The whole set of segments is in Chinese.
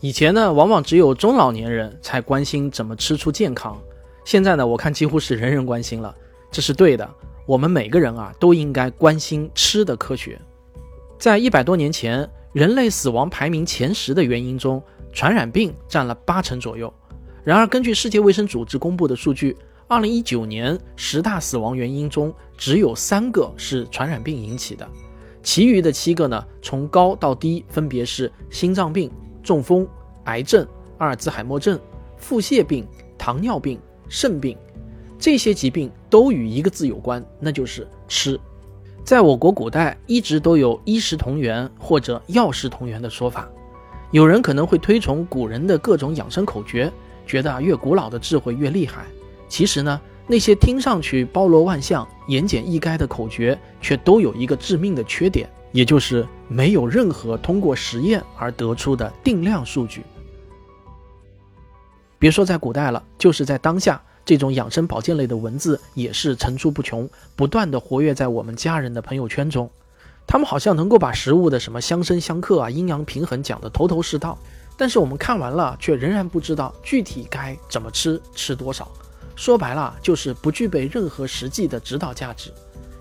以前呢，往往只有中老年人才关心怎么吃出健康，现在呢，我看几乎是人人关心了，这是对的。我们每个人啊，都应该关心吃的科学。在一百多年前，人类死亡排名前十的原因中，传染病占了八成左右。然而，根据世界卫生组织公布的数据，二零一九年十大死亡原因中，只有三个是传染病引起的，其余的七个呢，从高到低分别是心脏病。中风、癌症、阿尔兹海默症、腹泻病、糖尿病、肾病，这些疾病都与一个字有关，那就是吃。在我国古代一直都有医食同源或者药食同源的说法。有人可能会推崇古人的各种养生口诀，觉得啊越古老的智慧越厉害。其实呢，那些听上去包罗万象、言简意赅的口诀，却都有一个致命的缺点。也就是没有任何通过实验而得出的定量数据。别说在古代了，就是在当下，这种养生保健类的文字也是层出不穷，不断的活跃在我们家人的朋友圈中。他们好像能够把食物的什么相生相克啊、阴阳平衡讲得头头是道，但是我们看完了，却仍然不知道具体该怎么吃、吃多少。说白了，就是不具备任何实际的指导价值。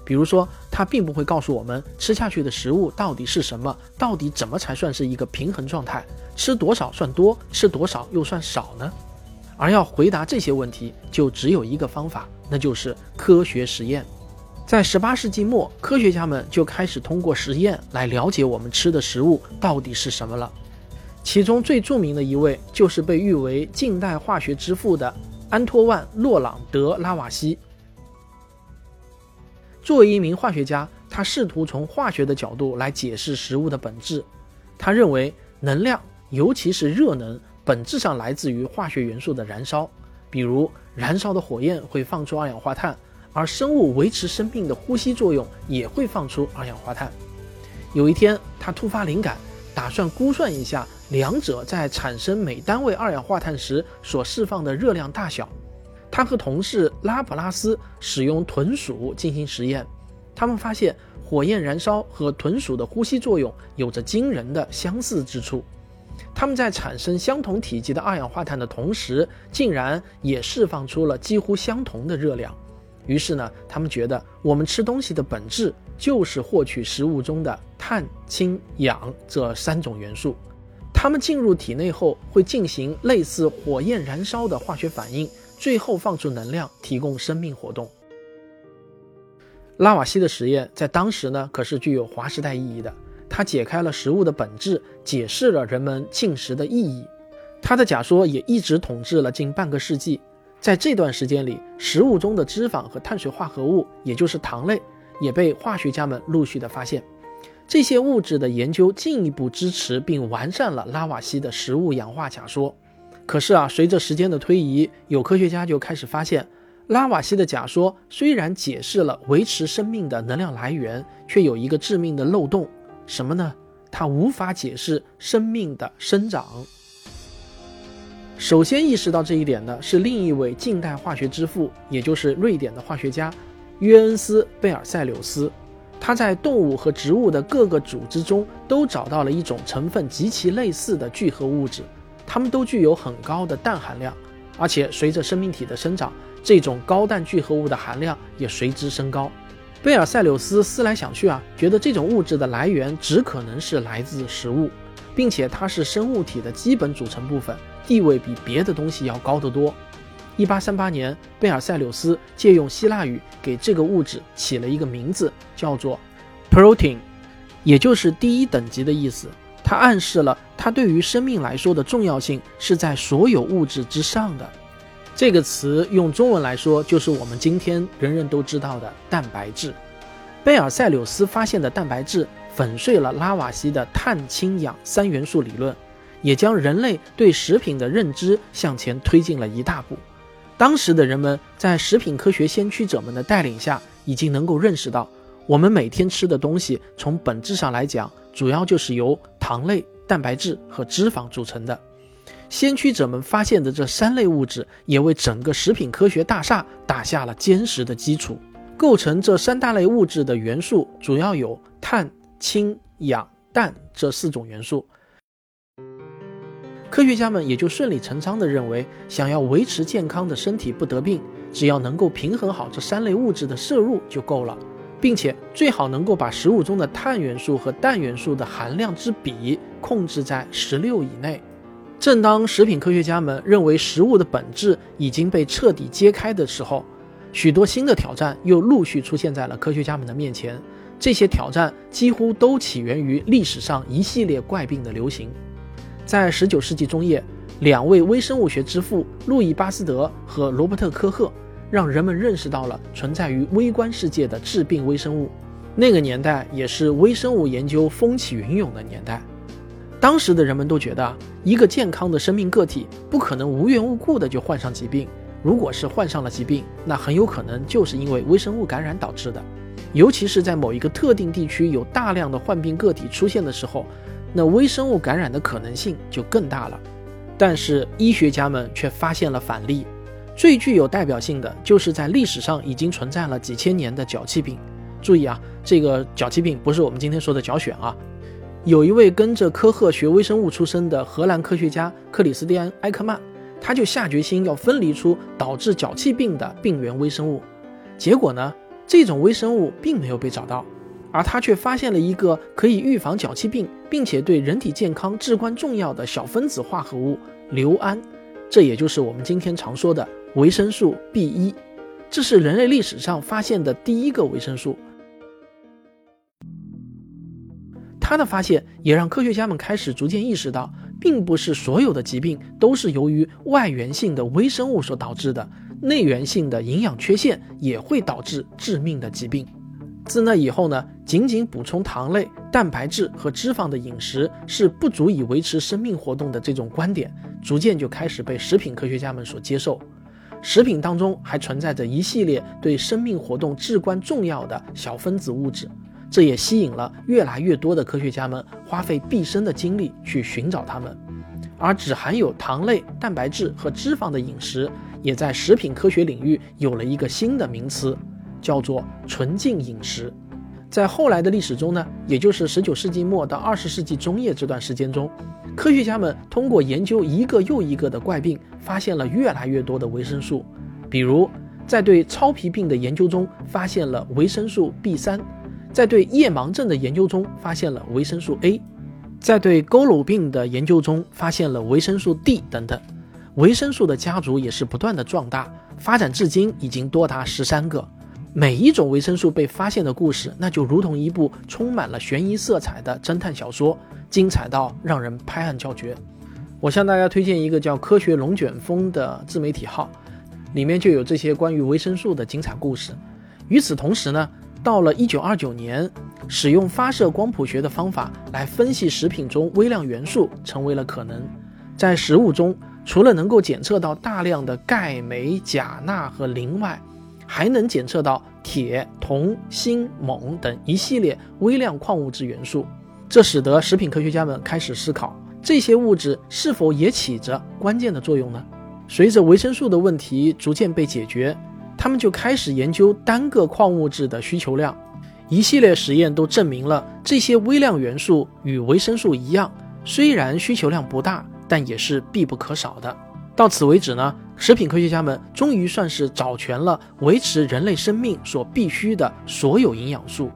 比如说，它并不会告诉我们吃下去的食物到底是什么，到底怎么才算是一个平衡状态，吃多少算多，吃多少又算少呢？而要回答这些问题，就只有一个方法，那就是科学实验。在十八世纪末，科学家们就开始通过实验来了解我们吃的食物到底是什么了。其中最著名的一位，就是被誉为近代化学之父的安托万·洛朗德·拉瓦锡。作为一名化学家，他试图从化学的角度来解释食物的本质。他认为，能量，尤其是热能，本质上来自于化学元素的燃烧。比如，燃烧的火焰会放出二氧化碳，而生物维持生命的呼吸作用也会放出二氧化碳。有一天，他突发灵感，打算估算一下两者在产生每单位二氧化碳时所释放的热量大小。他和同事拉普拉斯使用豚鼠进行实验，他们发现火焰燃烧和豚鼠的呼吸作用有着惊人的相似之处。他们在产生相同体积的二氧化碳的同时，竟然也释放出了几乎相同的热量。于是呢，他们觉得我们吃东西的本质就是获取食物中的碳、氢、氧这三种元素。它们进入体内后会进行类似火焰燃烧的化学反应。最后放出能量，提供生命活动。拉瓦锡的实验在当时呢，可是具有划时代意义的。他解开了食物的本质，解释了人们进食的意义。他的假说也一直统治了近半个世纪。在这段时间里，食物中的脂肪和碳水化合物，也就是糖类，也被化学家们陆续的发现。这些物质的研究进一步支持并完善了拉瓦锡的食物氧化假说。可是啊，随着时间的推移，有科学家就开始发现，拉瓦锡的假说虽然解释了维持生命的能量来源，却有一个致命的漏洞，什么呢？它无法解释生命的生长。首先意识到这一点的是另一位近代化学之父，也就是瑞典的化学家约恩斯·贝尔塞柳斯。他在动物和植物的各个组织中都找到了一种成分极其类似的聚合物质。它们都具有很高的氮含量，而且随着生命体的生长，这种高氮聚合物的含量也随之升高。贝尔塞柳斯思来想去啊，觉得这种物质的来源只可能是来自食物，并且它是生物体的基本组成部分，地位比别的东西要高得多。一八三八年，贝尔塞柳斯借用希腊语给这个物质起了一个名字，叫做 protein，也就是第一等级的意思。它暗示了它对于生命来说的重要性是在所有物质之上的。这个词用中文来说，就是我们今天人人都知道的蛋白质。贝尔塞柳斯发现的蛋白质粉碎了拉瓦锡的碳、氢、氧三元素理论，也将人类对食品的认知向前推进了一大步。当时的人们在食品科学先驱者们的带领下，已经能够认识到，我们每天吃的东西从本质上来讲。主要就是由糖类、蛋白质和脂肪组成的。先驱者们发现的这三类物质，也为整个食品科学大厦打下了坚实的基础。构成这三大类物质的元素，主要有碳、氢、氧、氮这四种元素。科学家们也就顺理成章地认为，想要维持健康的身体不得病，只要能够平衡好这三类物质的摄入就够了，并且最好能够把食物中的碳元素和氮元素的含量之比控制在十六以内。正当食品科学家们认为食物的本质已经被彻底揭开的时候，许多新的挑战又陆续出现在了科学家们的面前。这些挑战几乎都起源于历史上一系列怪病的流行。在19世纪中叶，两位微生物学之父路易·巴斯德和罗伯特·科赫让人们认识到了存在于微观世界的致病微生物。那个年代也是微生物研究风起云涌的年代。当时的人们都觉得，一个健康的生命个体不可能无缘无故的就患上疾病。如果是患上了疾病，那很有可能就是因为微生物感染导致的。尤其是在某一个特定地区有大量的患病个体出现的时候。那微生物感染的可能性就更大了，但是医学家们却发现了反例。最具有代表性的就是在历史上已经存在了几千年的脚气病。注意啊，这个脚气病不是我们今天说的脚癣啊。有一位跟着科赫学微生物出身的荷兰科学家克里斯蒂安·埃克曼，他就下决心要分离出导致脚气病的病原微生物。结果呢，这种微生物并没有被找到。而他却发现了一个可以预防脚气病，并且对人体健康至关重要的小分子化合物硫胺，这也就是我们今天常说的维生素 B 一。这是人类历史上发现的第一个维生素。他的发现也让科学家们开始逐渐意识到，并不是所有的疾病都是由于外源性的微生物所导致的，内源性的营养缺陷也会导致致命的疾病。自那以后呢，仅仅补充糖类、蛋白质和脂肪的饮食是不足以维持生命活动的这种观点，逐渐就开始被食品科学家们所接受。食品当中还存在着一系列对生命活动至关重要的小分子物质，这也吸引了越来越多的科学家们花费毕生的精力去寻找它们。而只含有糖类、蛋白质和脂肪的饮食，也在食品科学领域有了一个新的名词。叫做纯净饮食，在后来的历史中呢，也就是十九世纪末到二十世纪中叶这段时间中，科学家们通过研究一个又一个的怪病，发现了越来越多的维生素。比如，在对糙皮病的研究中发现了维生素 B 三，在对夜盲症的研究中发现了维生素 A，在对佝偻病的研究中发现了维生素 D 等等。维生素的家族也是不断的壮大，发展至今已经多达十三个。每一种维生素被发现的故事，那就如同一部充满了悬疑色彩的侦探小说，精彩到让人拍案叫绝。我向大家推荐一个叫“科学龙卷风”的自媒体号，里面就有这些关于维生素的精彩故事。与此同时呢，到了一九二九年，使用发射光谱学的方法来分析食品中微量元素成为了可能。在食物中，除了能够检测到大量的钙、镁、钾、钠和磷外，还能检测到铁、铜、锌、锰等一系列微量矿物质元素，这使得食品科学家们开始思考，这些物质是否也起着关键的作用呢？随着维生素的问题逐渐被解决，他们就开始研究单个矿物质的需求量。一系列实验都证明了这些微量元素与维生素一样，虽然需求量不大，但也是必不可少的。到此为止呢？食品科学家们终于算是找全了维持人类生命所必需的所有营养素。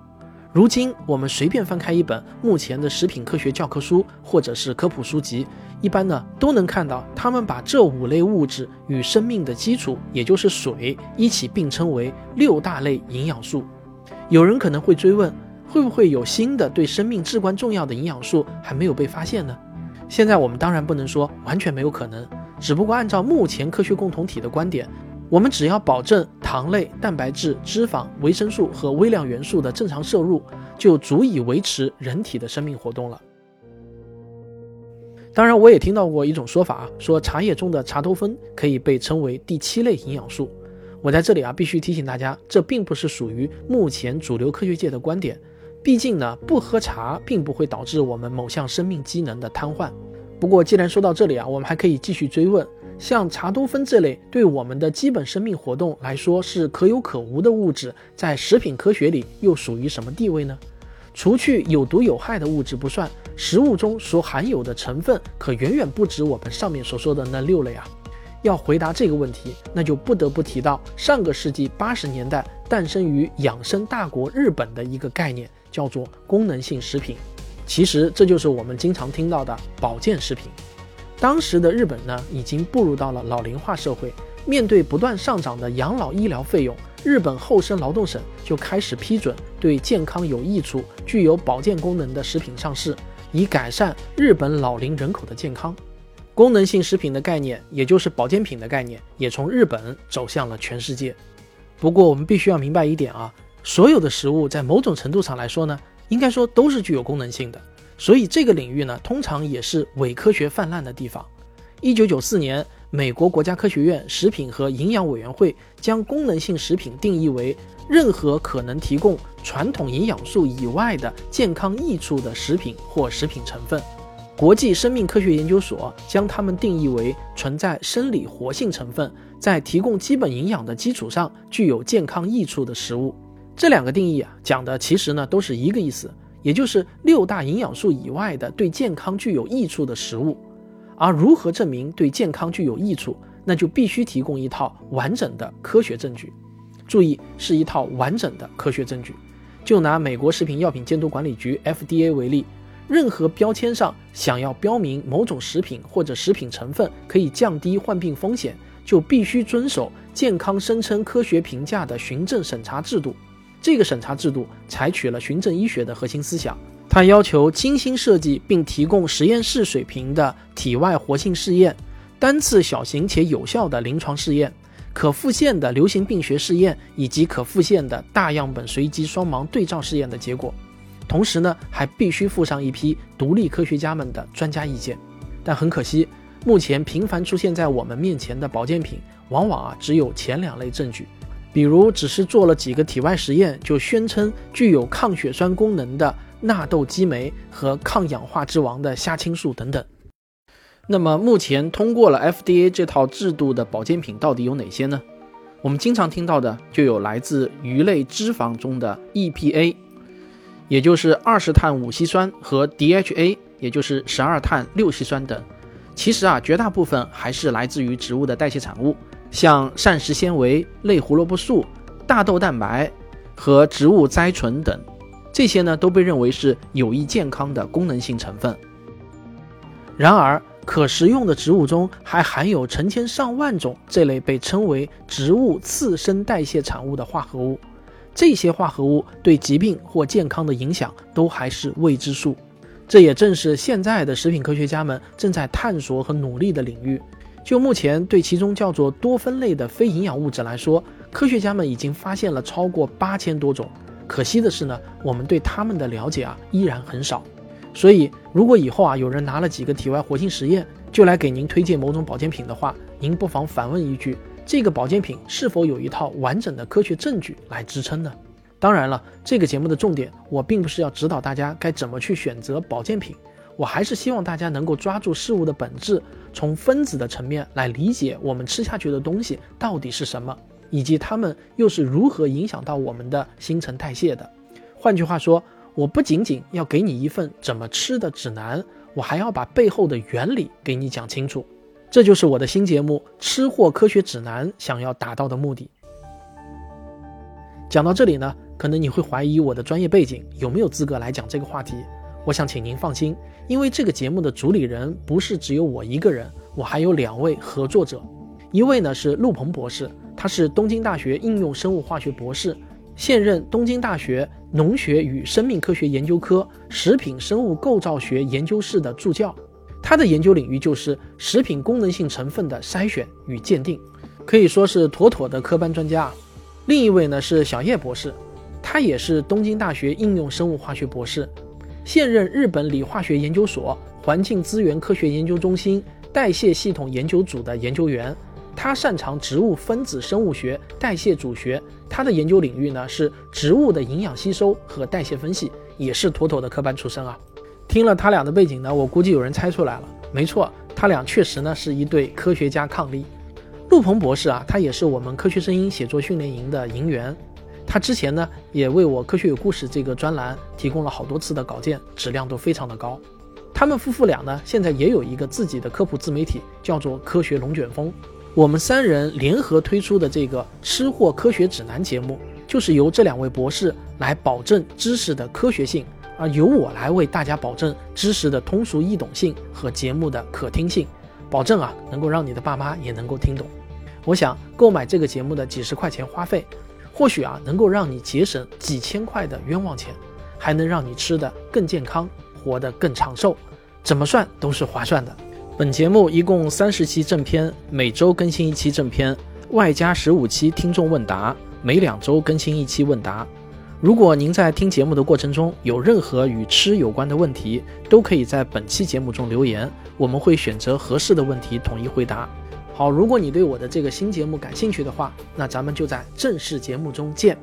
如今，我们随便翻开一本目前的食品科学教科书或者是科普书籍，一般呢都能看到他们把这五类物质与生命的基础，也就是水，一起并称为六大类营养素。有人可能会追问，会不会有新的对生命至关重要的营养素还没有被发现呢？现在我们当然不能说完全没有可能。只不过按照目前科学共同体的观点，我们只要保证糖类、蛋白质、脂肪、维生素和微量元素的正常摄入，就足以维持人体的生命活动了。当然，我也听到过一种说法啊，说茶叶中的茶多酚可以被称为第七类营养素。我在这里啊，必须提醒大家，这并不是属于目前主流科学界的观点。毕竟呢，不喝茶并不会导致我们某项生命机能的瘫痪。不过，既然说到这里啊，我们还可以继续追问：像茶多酚这类对我们的基本生命活动来说是可有可无的物质，在食品科学里又属于什么地位呢？除去有毒有害的物质不算，食物中所含有的成分可远远不止我们上面所说的那六类啊。要回答这个问题，那就不得不提到上个世纪八十年代诞生于养生大国日本的一个概念，叫做功能性食品。其实这就是我们经常听到的保健食品。当时的日本呢，已经步入到了老龄化社会，面对不断上涨的养老医疗费用，日本厚生劳动省就开始批准对健康有益处、具有保健功能的食品上市，以改善日本老龄人口的健康。功能性食品的概念，也就是保健品的概念，也从日本走向了全世界。不过，我们必须要明白一点啊，所有的食物在某种程度上来说呢，应该说都是具有功能性的。所以，这个领域呢，通常也是伪科学泛滥的地方。一九九四年，美国国家科学院食品和营养委员会将功能性食品定义为任何可能提供传统营养素以外的健康益处的食品或食品成分。国际生命科学研究所将它们定义为存在生理活性成分，在提供基本营养的基础上具有健康益处的食物。这两个定义啊，讲的其实呢都是一个意思，也就是六大营养素以外的对健康具有益处的食物。而如何证明对健康具有益处，那就必须提供一套完整的科学证据。注意，是一套完整的科学证据。就拿美国食品药品监督管理局 FDA 为例。任何标签上想要标明某种食品或者食品成分可以降低患病风险，就必须遵守健康声称科学评价的循证审查制度。这个审查制度采取了循证医学的核心思想，它要求精心设计并提供实验室水平的体外活性试验、单次小型且有效的临床试验、可复现的流行病学试验以及可复现的大样本随机双盲对照试验的结果。同时呢，还必须附上一批独立科学家们的专家意见。但很可惜，目前频繁出现在我们面前的保健品，往往啊只有前两类证据，比如只是做了几个体外实验就宣称具有抗血栓功能的纳豆激酶和抗氧化之王的虾青素等等。那么目前通过了 FDA 这套制度的保健品到底有哪些呢？我们经常听到的就有来自鱼类脂肪中的 EPA。也就是二十碳五烯酸和 DHA，也就是十二碳六烯酸等，其实啊，绝大部分还是来自于植物的代谢产物，像膳食纤维、类胡萝卜素、大豆蛋白和植物甾醇等，这些呢都被认为是有益健康的功能性成分。然而，可食用的植物中还含有成千上万种这类被称为植物次生代谢产物的化合物。这些化合物对疾病或健康的影响都还是未知数，这也正是现在的食品科学家们正在探索和努力的领域。就目前对其中叫做多酚类的非营养物质来说，科学家们已经发现了超过八千多种。可惜的是呢，我们对它们的了解啊依然很少。所以，如果以后啊有人拿了几个体外活性实验就来给您推荐某种保健品的话，您不妨反问一句。这个保健品是否有一套完整的科学证据来支撑呢？当然了，这个节目的重点，我并不是要指导大家该怎么去选择保健品，我还是希望大家能够抓住事物的本质，从分子的层面来理解我们吃下去的东西到底是什么，以及它们又是如何影响到我们的新陈代谢的。换句话说，我不仅仅要给你一份怎么吃的指南，我还要把背后的原理给你讲清楚。这就是我的新节目《吃货科学指南》想要达到的目的。讲到这里呢，可能你会怀疑我的专业背景有没有资格来讲这个话题。我想请您放心，因为这个节目的主理人不是只有我一个人，我还有两位合作者。一位呢是陆鹏博士，他是东京大学应用生物化学博士，现任东京大学农学与生命科学研究科食品生物构造学研究室的助教。他的研究领域就是食品功能性成分的筛选与鉴定，可以说是妥妥的科班专家。另一位呢是小叶博士，他也是东京大学应用生物化学博士，现任日本理化学研究所环境资源科学研究中心代谢系统研究组的研究员。他擅长植物分子生物学、代谢组学，他的研究领域呢是植物的营养吸收和代谢分析，也是妥妥的科班出身啊。听了他俩的背景呢，我估计有人猜出来了。没错，他俩确实呢是一对科学家伉俪。陆鹏博士啊，他也是我们科学声音写作训练营的营员。他之前呢也为我《科学有故事》这个专栏提供了好多次的稿件，质量都非常的高。他们夫妇俩呢现在也有一个自己的科普自媒体，叫做“科学龙卷风”。我们三人联合推出的这个《吃货科学指南》节目，就是由这两位博士来保证知识的科学性，而由我来为大家保证知识的通俗易懂性和节目的可听性，保证啊能够让你的爸妈也能够听懂。我想购买这个节目的几十块钱花费，或许啊能够让你节省几千块的冤枉钱，还能让你吃得更健康，活得更长寿，怎么算都是划算的。本节目一共三十期正片，每周更新一期正片，外加十五期听众问答，每两周更新一期问答。如果您在听节目的过程中有任何与吃有关的问题，都可以在本期节目中留言，我们会选择合适的问题统一回答。好，如果你对我的这个新节目感兴趣的话，那咱们就在正式节目中见。